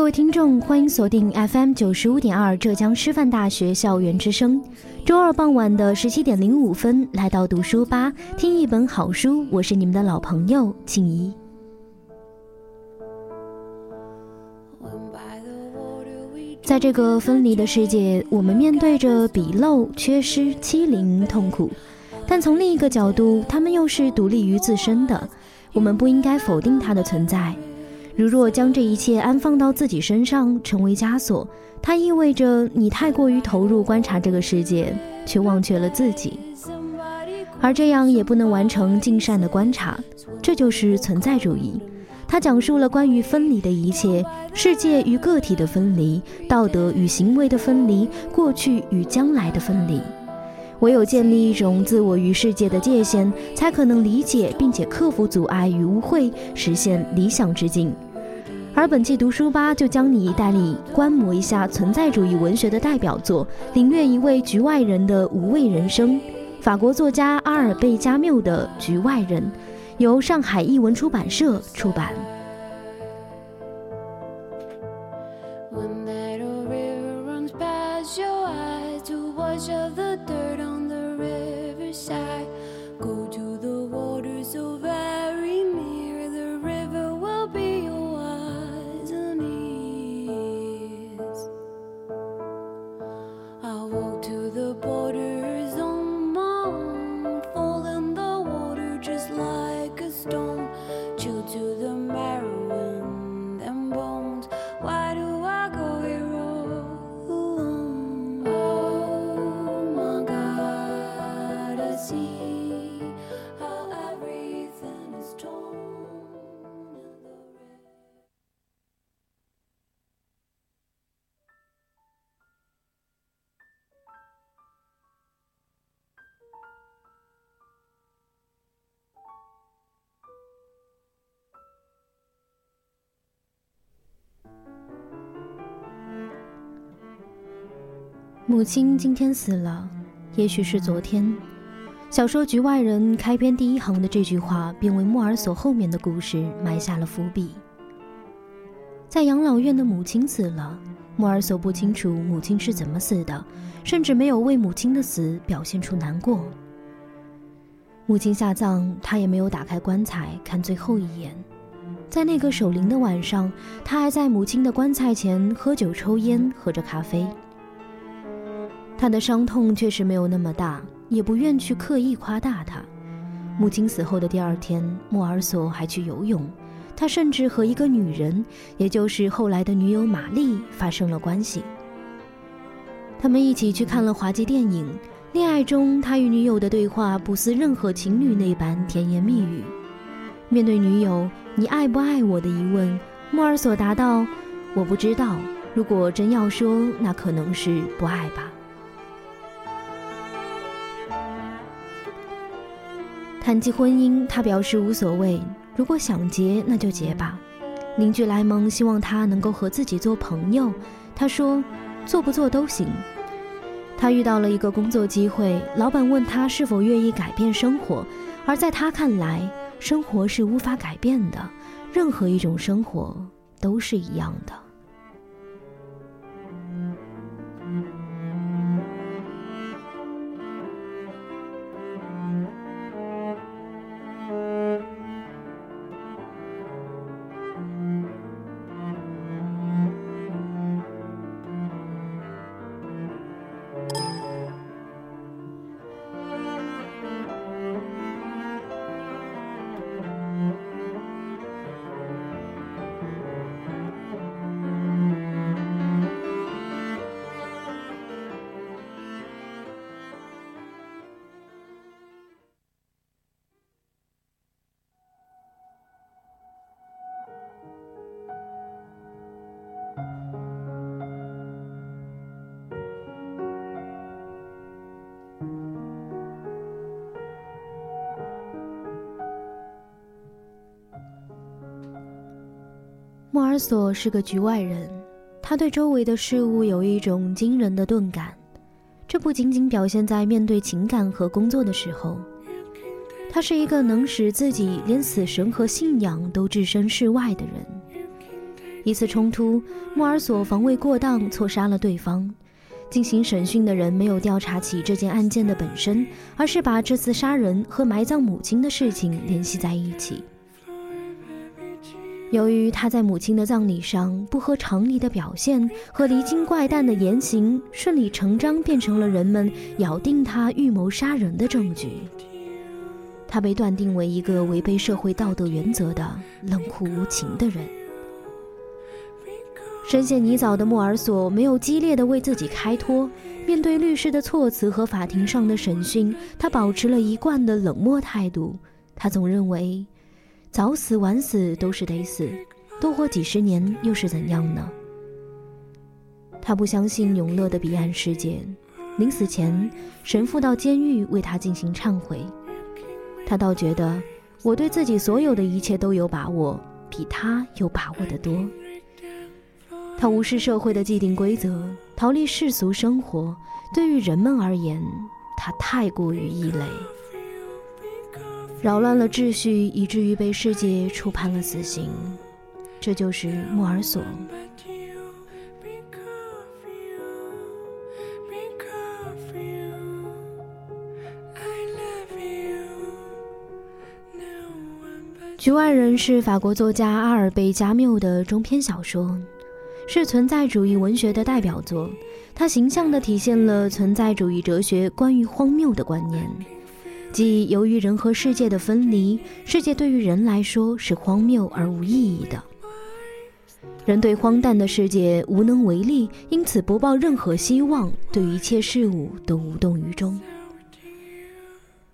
各位听众，欢迎锁定 FM 九十五点二浙江师范大学校园之声。周二傍晚的十七点零五分，来到读书吧，听一本好书。我是你们的老朋友静怡。在这个分离的世界，我们面对着鄙陋、缺失、欺凌、痛苦，但从另一个角度，他们又是独立于自身的。我们不应该否定它的存在。如若将这一切安放到自己身上，成为枷锁，它意味着你太过于投入观察这个世界，却忘却了自己，而这样也不能完成尽善的观察。这就是存在主义，它讲述了关于分离的一切：世界与个体的分离，道德与行为的分离，过去与将来的分离。唯有建立一种自我与世界的界限，才可能理解并且克服阻碍与误会，实现理想之境。而本期读书吧就将你带你观摩一下存在主义文学的代表作，领略一位局外人的无畏人生。法国作家阿尔贝加缪的《局外人》，由上海译文出版社出版。母亲今天死了，也许是昨天。小说《局外人》开篇第一行的这句话，便为莫尔索后面的故事埋下了伏笔。在养老院的母亲死了，莫尔索不清楚母亲是怎么死的，甚至没有为母亲的死表现出难过。母亲下葬，他也没有打开棺材看最后一眼。在那个守灵的晚上，他还在母亲的棺材前喝酒、抽烟，喝着咖啡。他的伤痛确实没有那么大，也不愿去刻意夸大他。母亲死后的第二天，莫尔索还去游泳，他甚至和一个女人，也就是后来的女友玛丽发生了关系。他们一起去看了滑稽电影，恋爱中他与女友的对话不似任何情侣那般甜言蜜语。面对女友“你爱不爱我”的疑问，莫尔索答道：“我不知道，如果真要说，那可能是不爱吧。”谈及婚姻，他表示无所谓。如果想结，那就结吧。邻居莱蒙希望他能够和自己做朋友。他说：“做不做都行。”他遇到了一个工作机会，老板问他是否愿意改变生活，而在他看来，生活是无法改变的，任何一种生活都是一样的。莫尔索是个局外人，他对周围的事物有一种惊人的钝感，这不仅仅表现在面对情感和工作的时候。他是一个能使自己连死神和信仰都置身事外的人。一次冲突，莫尔索防卫过当，错杀了对方。进行审讯的人没有调查起这件案件的本身，而是把这次杀人和埋葬母亲的事情联系在一起。由于他在母亲的葬礼上不合常理的表现和离经怪诞的言行，顺理成章变成了人们咬定他预谋杀人的证据。他被断定为一个违背社会道德原则的冷酷无情的人。深陷泥沼的莫尔索没有激烈的为自己开脱，面对律师的措辞和法庭上的审讯，他保持了一贯的冷漠态度。他总认为，早死晚死都是得死，多活几十年又是怎样呢？他不相信永乐的彼岸世界。临死前，神父到监狱为他进行忏悔。他倒觉得，我对自己所有的一切都有把握，比他有把握得多。他无视社会的既定规则，逃离世俗生活。对于人们而言，他太过于异类，扰乱了秩序，以至于被世界处判了死刑。这就是莫尔索。《局外人》是法国作家阿尔贝·加缪的中篇小说，是存在主义文学的代表作。它形象地体现了存在主义哲学关于荒谬的观念，即由于人和世界的分离，世界对于人来说是荒谬而无意义的。人对荒诞的世界无能为力，因此不抱任何希望，对一切事物都无动于衷。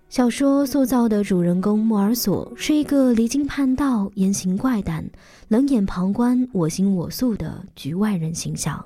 小说塑造的主人公莫尔索是一个离经叛道、言行怪诞、冷眼旁观、我行我素的局外人形象。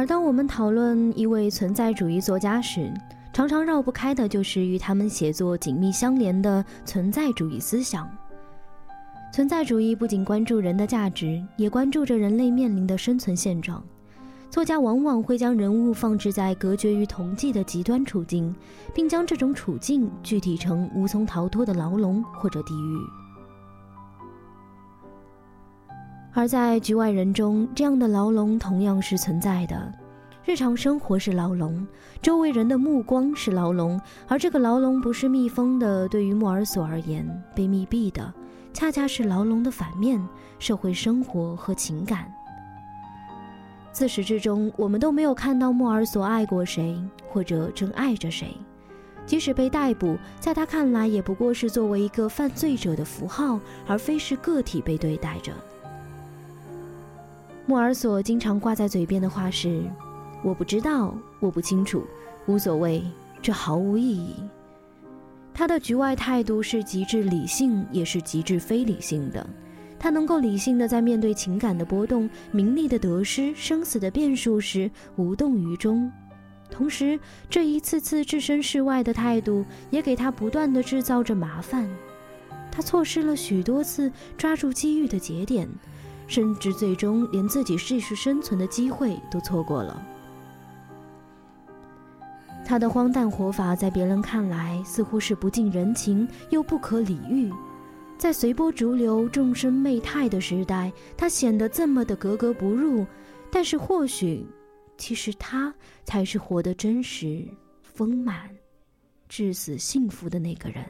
而当我们讨论一位存在主义作家时，常常绕不开的就是与他们写作紧密相连的存在主义思想。存在主义不仅关注人的价值，也关注着人类面临的生存现状。作家往往会将人物放置在隔绝于同济的极端处境，并将这种处境具体成无从逃脱的牢笼或者地狱。而在局外人中，这样的牢笼同样是存在的。日常生活是牢笼，周围人的目光是牢笼，而这个牢笼不是密封的。对于莫尔索而言，被密闭的恰恰是牢笼的反面——社会生活和情感。自始至终，我们都没有看到莫尔索爱过谁，或者正爱着谁。即使被逮捕，在他看来，也不过是作为一个犯罪者的符号，而非是个体被对待着。莫尔索经常挂在嘴边的话是：“我不知道，我不清楚，无所谓，这毫无意义。”他的局外态度是极致理性，也是极致非理性的。他能够理性的在面对情感的波动、名利的得失、生死的变数时无动于衷，同时这一次次置身事外的态度也给他不断的制造着麻烦。他错失了许多次抓住机遇的节点。甚至最终连自己继续生存的机会都错过了。他的荒诞活法在别人看来似乎是不近人情又不可理喻，在随波逐流、众生媚态的时代，他显得这么的格格不入。但是或许，其实他才是活得真实、丰满、至死幸福的那个人。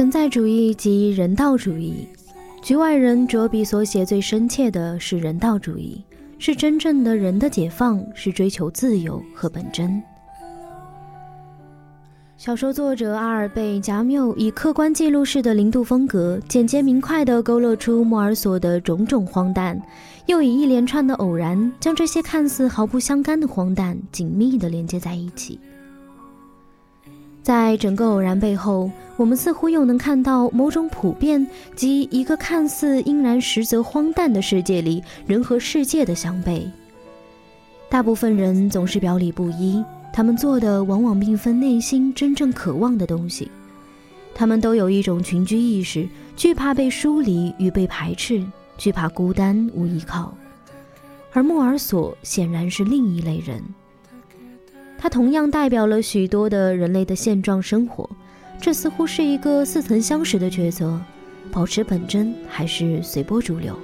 存在主义及人道主义，局外人着笔所写最深切的是人道主义，是真正的人的解放，是追求自由和本真。小说作者阿尔贝·加缪以客观记录式的零度风格，简洁明快地勾勒出莫尔索的种种荒诞，又以一连串的偶然，将这些看似毫不相干的荒诞紧密地连接在一起。在整个偶然背后，我们似乎又能看到某种普遍及一个看似阴然实则荒诞的世界里人和世界的相悖。大部分人总是表里不一，他们做的往往并非内心真正渴望的东西。他们都有一种群居意识，惧怕被疏离与被排斥，惧怕孤单无依靠。而莫尔索显然是另一类人。它同样代表了许多的人类的现状生活，这似乎是一个似曾相识的抉择：保持本真还是随波逐流？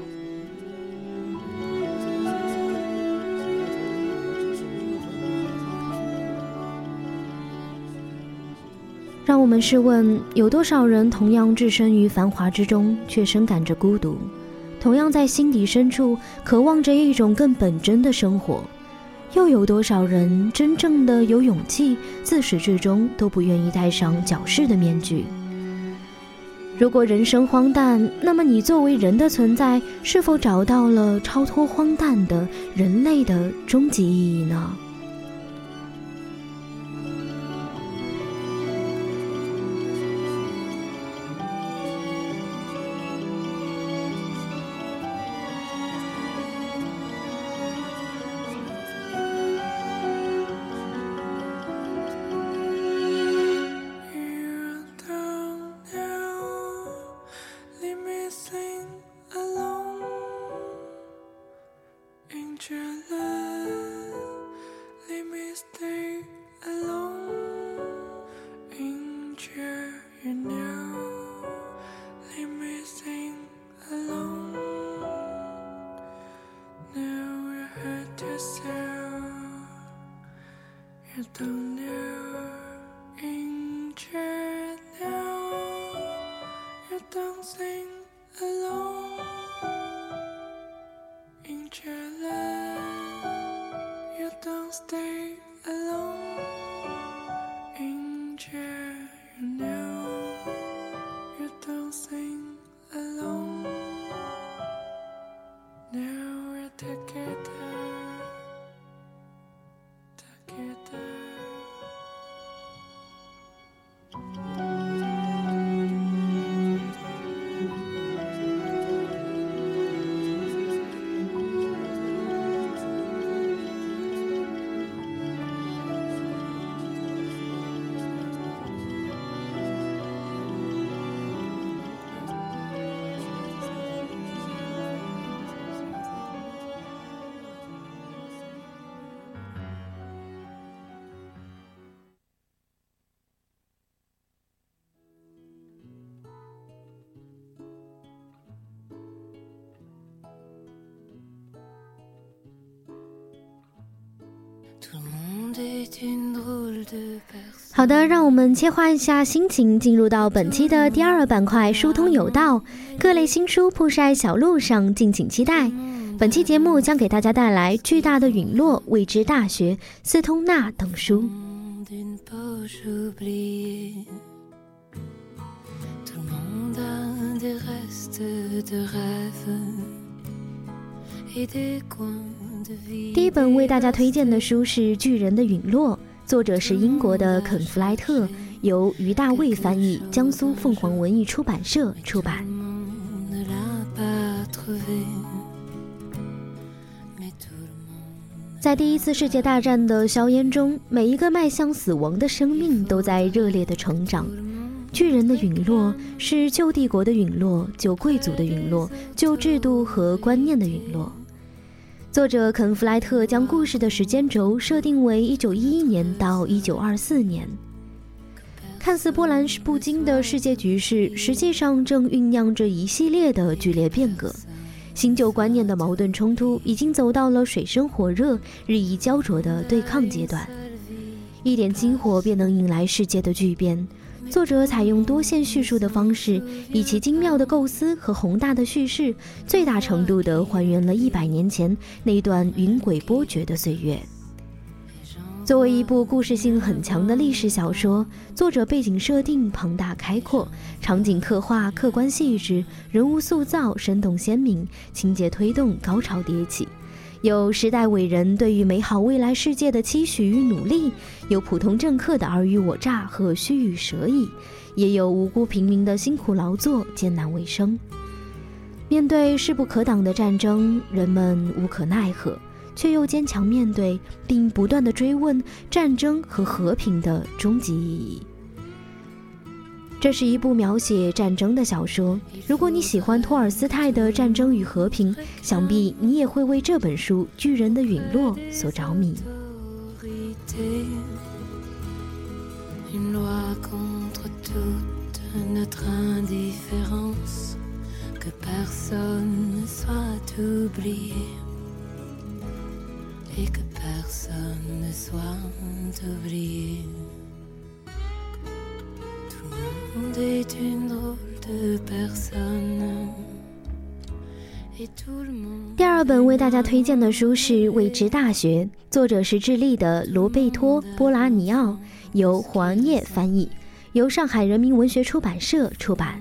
让我们试问：有多少人同样置身于繁华之中，却深感着孤独？同样在心底深处渴望着一种更本真的生活？又有多少人真正的有勇气，自始至终都不愿意戴上矫饰的面具？如果人生荒诞，那么你作为人的存在，是否找到了超脱荒诞的人类的终极意义呢？好的，让我们切换一下心情，进入到本期的第二个板块“疏通有道”，各类新书铺晒小路上，敬请期待。本期节目将给大家带来《巨大的陨落》《未知大学》《斯通纳》等书。第一本为大家推荐的书是《巨人的陨落》，作者是英国的肯·弗莱特，由于大卫翻译，江苏凤凰文艺出版社出版。在第一次世界大战的硝烟中，每一个迈向死亡的生命都在热烈的成长。巨人的陨落是旧帝国的陨落，旧贵族的陨落，旧制度和观念的陨落。作者肯·弗莱特将故事的时间轴设定为1911年到1924年。看似波澜不惊的世界局势，实际上正酝酿着一系列的剧烈变革。新旧观念的矛盾冲突已经走到了水深火热、日益焦灼的对抗阶段，一点金火便能引来世界的巨变。作者采用多线叙述的方式，以其精妙的构思和宏大的叙事，最大程度地还原了一百年前那段云诡波谲的岁月。作为一部故事性很强的历史小说，作者背景设定庞大开阔，场景刻画客观细致，人物塑造生动鲜明，情节推动高潮迭起，有时代伟人对于美好未来世界的期许与努力，有普通政客的尔虞我诈和虚与蛇以，也有无辜平民的辛苦劳作、艰难为生。面对势不可挡的战争，人们无可奈何。却又坚强面对，并不断的追问战争和和平的终极意义。这是一部描写战争的小说。如果你喜欢托尔斯泰的《战争与和平》，想必你也会为这本书《巨人的陨落》所着迷。第二本为大家推荐的书是《未知大学》，作者是智利的罗贝托·波拉尼奥，由黄叶翻译，由上海人民文学出版社出版。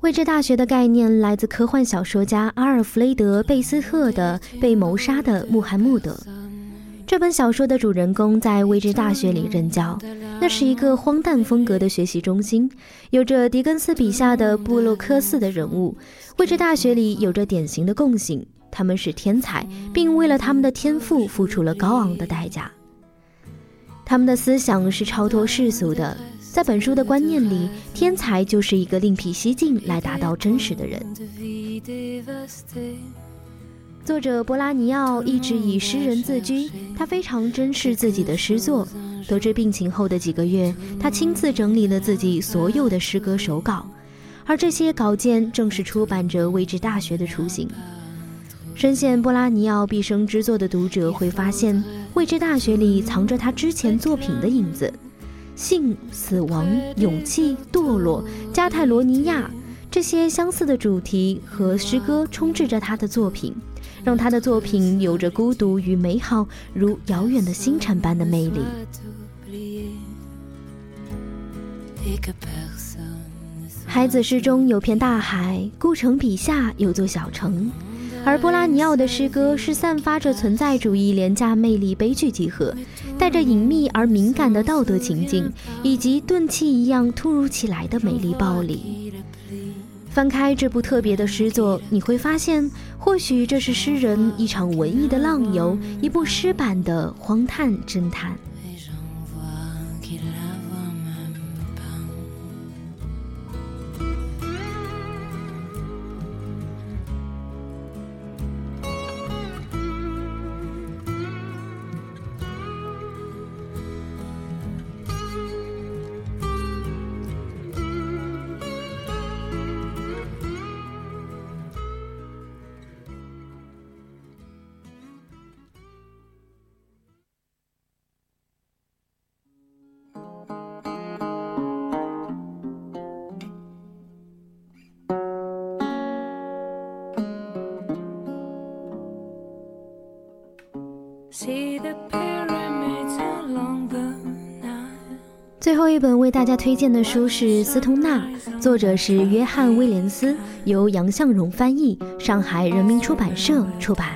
未知大学的概念来自科幻小说家阿尔弗雷德·贝斯特的《被谋杀的穆罕默德》。这本小说的主人公在未知大学里任教，那是一个荒诞风格的学习中心，有着狄更斯笔下的布洛克斯的人物。未知大学里有着典型的共性，他们是天才，并为了他们的天赋付出了高昂的代价。他们的思想是超脱世俗的。在本书的观念里，天才就是一个另辟蹊径来达到真实的人。作者波拉尼奥一直以诗人自居，他非常珍视自己的诗作。得知病情后的几个月，他亲自整理了自己所有的诗歌手稿，而这些稿件正是出版着《未知大学》的雏形。深陷波拉尼奥毕生之作的读者会发现，《未知大学》里藏着他之前作品的影子。性、死亡、勇气、堕落、加泰罗尼亚，这些相似的主题和诗歌充斥着他的作品，让他的作品有着孤独与美好，如遥远的星辰般的魅力。孩子诗中有片大海，故城笔下有座小城。而波拉尼奥的诗歌是散发着存在主义廉价魅力悲剧集合，带着隐秘而敏感的道德情境，以及钝器一样突如其来的美丽暴力。翻开这部特别的诗作，你会发现，或许这是诗人一场文艺的浪游，一部诗版的荒诞侦探。大家推荐的书是《斯通纳》，作者是约翰·威廉斯，由杨向荣翻译，上海人民出版社出版。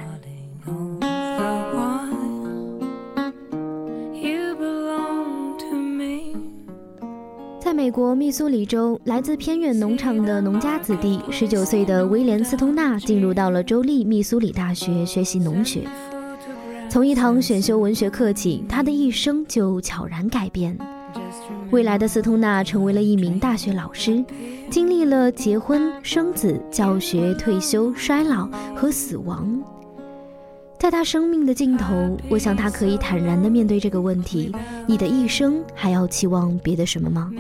在美国密苏里州，来自偏远农场的农家子弟，十九岁的威廉·斯通纳进入到了州立密苏里大学学习农学。从一堂选修文学课起，他的一生就悄然改变。未来的斯通纳成为了一名大学老师，经历了结婚、生子、教学、退休、衰老和死亡。在他生命的尽头，我想他可以坦然地面对这个问题：你的一生还要期望别的什么吗？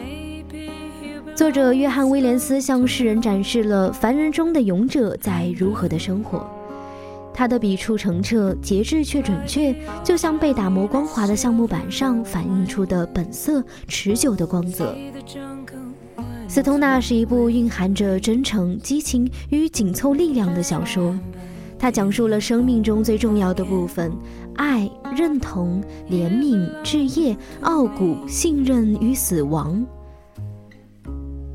作者约翰·威廉斯向世人展示了凡人中的勇者在如何的生活。他的笔触澄澈、节制却准确，就像被打磨光滑的橡木板上反映出的本色、持久的光泽。斯通纳是一部蕴含着真诚、激情与紧凑力量的小说，它讲述了生命中最重要的部分：爱、认同、怜悯、置业、傲骨、信任与死亡。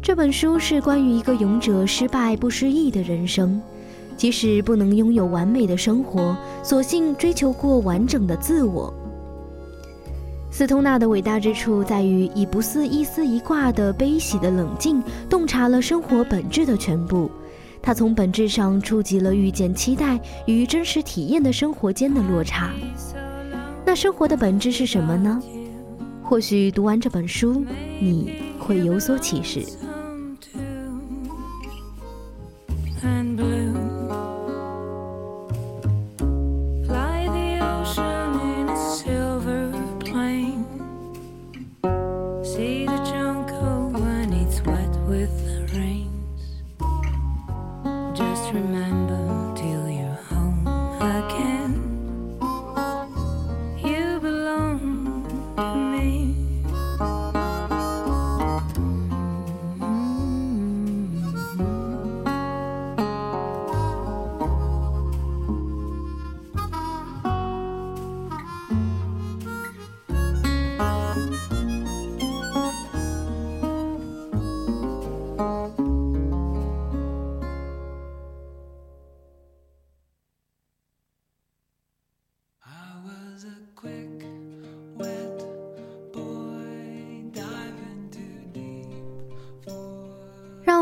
这本书是关于一个勇者失败不失意的人生。即使不能拥有完美的生活，索性追求过完整的自我。斯通纳的伟大之处在于以不似一丝一挂的悲喜的冷静，洞察了生活本质的全部。他从本质上触及了遇见期待与真实体验的生活间的落差。那生活的本质是什么呢？或许读完这本书，你会有所启示。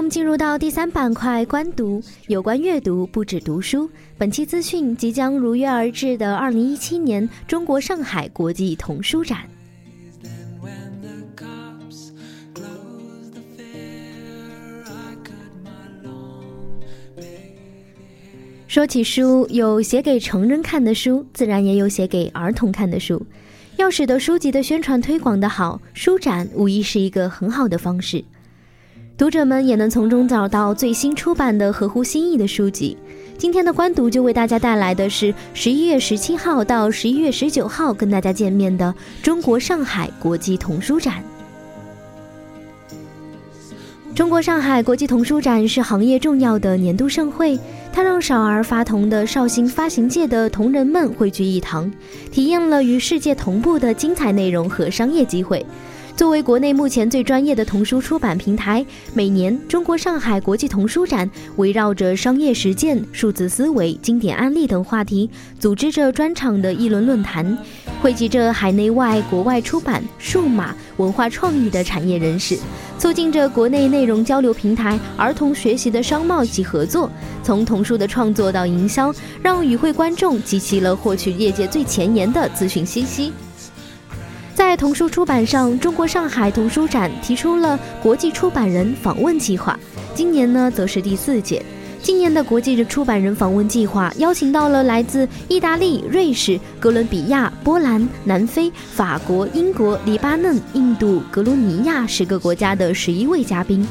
进入到第三板块——观读。有关阅读，不止读书。本期资讯即将如约而至的二零一七年中国上海国际童书展。说起书，有写给成人看的书，自然也有写给儿童看的书。要使得书籍的宣传推广的好，书展无疑是一个很好的方式。读者们也能从中找到最新出版的合乎心意的书籍。今天的观读就为大家带来的是十一月十七号到十一月十九号跟大家见面的中国上海国际童书展。中国上海国际童书展是行业重要的年度盛会，它让少儿发童的绍兴发行界的同仁们汇聚一堂，体验了与世界同步的精彩内容和商业机会。作为国内目前最专业的童书出版平台，每年中国上海国际童书展围绕着商业实践、数字思维、经典案例等话题，组织着专场的议论论坛，汇集着海内外、国外出版、数码、文化创意的产业人士，促进着国内内容交流平台儿童学习的商贸及合作。从童书的创作到营销，让与会观众集齐了获取业界最前沿的资讯信息。童书出版上，中国上海童书展提出了国际出版人访问计划，今年呢则是第四届。今年的国际出版人访问计划邀请到了来自意大利、瑞士、哥伦比亚、波兰、南非、法国、英国、黎巴嫩、印度、格鲁尼亚十个国家的十一位嘉宾。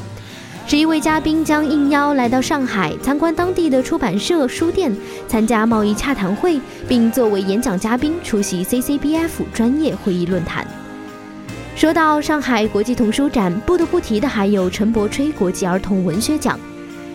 十一位嘉宾将应邀来到上海参观当地的出版社、书店，参加贸易洽谈会，并作为演讲嘉宾出席 CCBF 专业会议论坛。说到上海国际童书展，不得不提的还有陈伯吹国际儿童文学奖。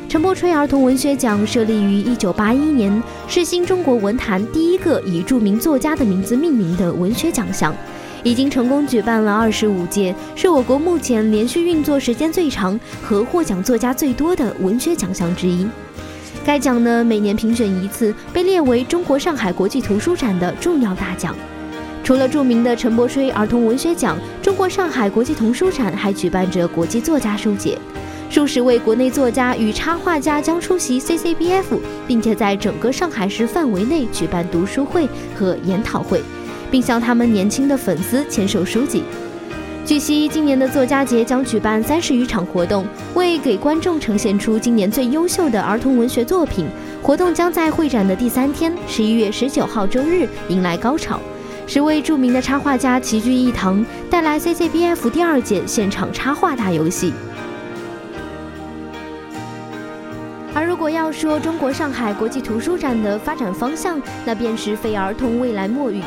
陈伯吹儿童文学奖设立于1981年，是新中国文坛第一个以著名作家的名字命名的文学奖项，已经成功举办了25届，是我国目前连续运作时间最长和获奖作家最多的文学奖项之一。该奖呢，每年评选一次，被列为中国上海国际图书展的重要大奖。除了著名的陈伯吹儿童文学奖，中国上海国际童书展还举办着国际作家书节。数十位国内作家与插画家将出席 CCBF，并且在整个上海市范围内举办读书会和研讨会，并向他们年轻的粉丝签售书籍。据悉，今年的作家节将举办三十余场活动，为给观众呈现出今年最优秀的儿童文学作品。活动将在会展的第三天，十一月十九号周日迎来高潮。十位著名的插画家齐聚一堂，带来 CCBF 第二届现场插画大游戏。而如果要说中国上海国际图书展的发展方向，那便是非儿童未来莫语，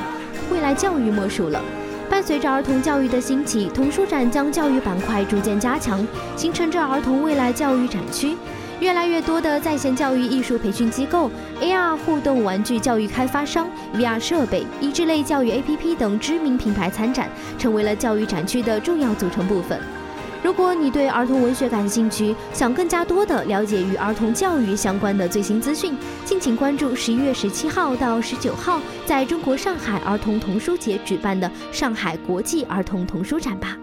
未来教育莫属了。伴随着儿童教育的兴起，童书展将教育板块逐渐加强，形成着儿童未来教育展区。越来越多的在线教育艺术培训机构、AR 互动玩具教育开发商、VR 设备、益智类教育 APP 等知名品牌参展，成为了教育展区的重要组成部分。如果你对儿童文学感兴趣，想更加多的了解与儿童教育相关的最新资讯，敬请关注十一月十七号到十九号在中国上海儿童童书节举办的上海国际儿童童书展吧。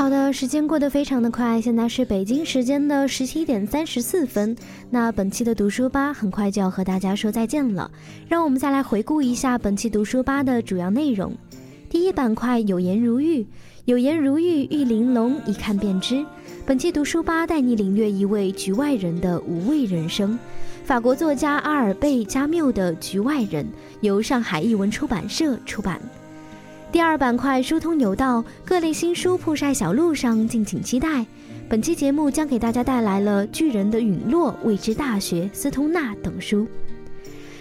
好的，时间过得非常的快，现在是北京时间的十七点三十四分。那本期的读书吧很快就要和大家说再见了，让我们再来回顾一下本期读书吧的主要内容。第一板块有颜如玉，有颜如玉玉玲珑，一看便知。本期读书吧带你领略一位局外人的无畏人生。法国作家阿尔贝加缪的《局外人》，由上海译文出版社出版。第二板块疏通有道，各类新书铺晒小路上，敬请期待。本期节目将给大家带来了《巨人的陨落》《未知大学》《斯通纳》等书。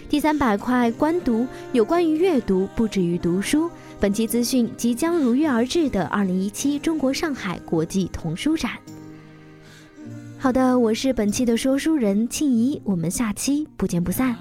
第三板块观读，有关于阅读，不止于读书。本期资讯即将如约而至的2017中国上海国际童书展。好的，我是本期的说书人庆怡，我们下期不见不散。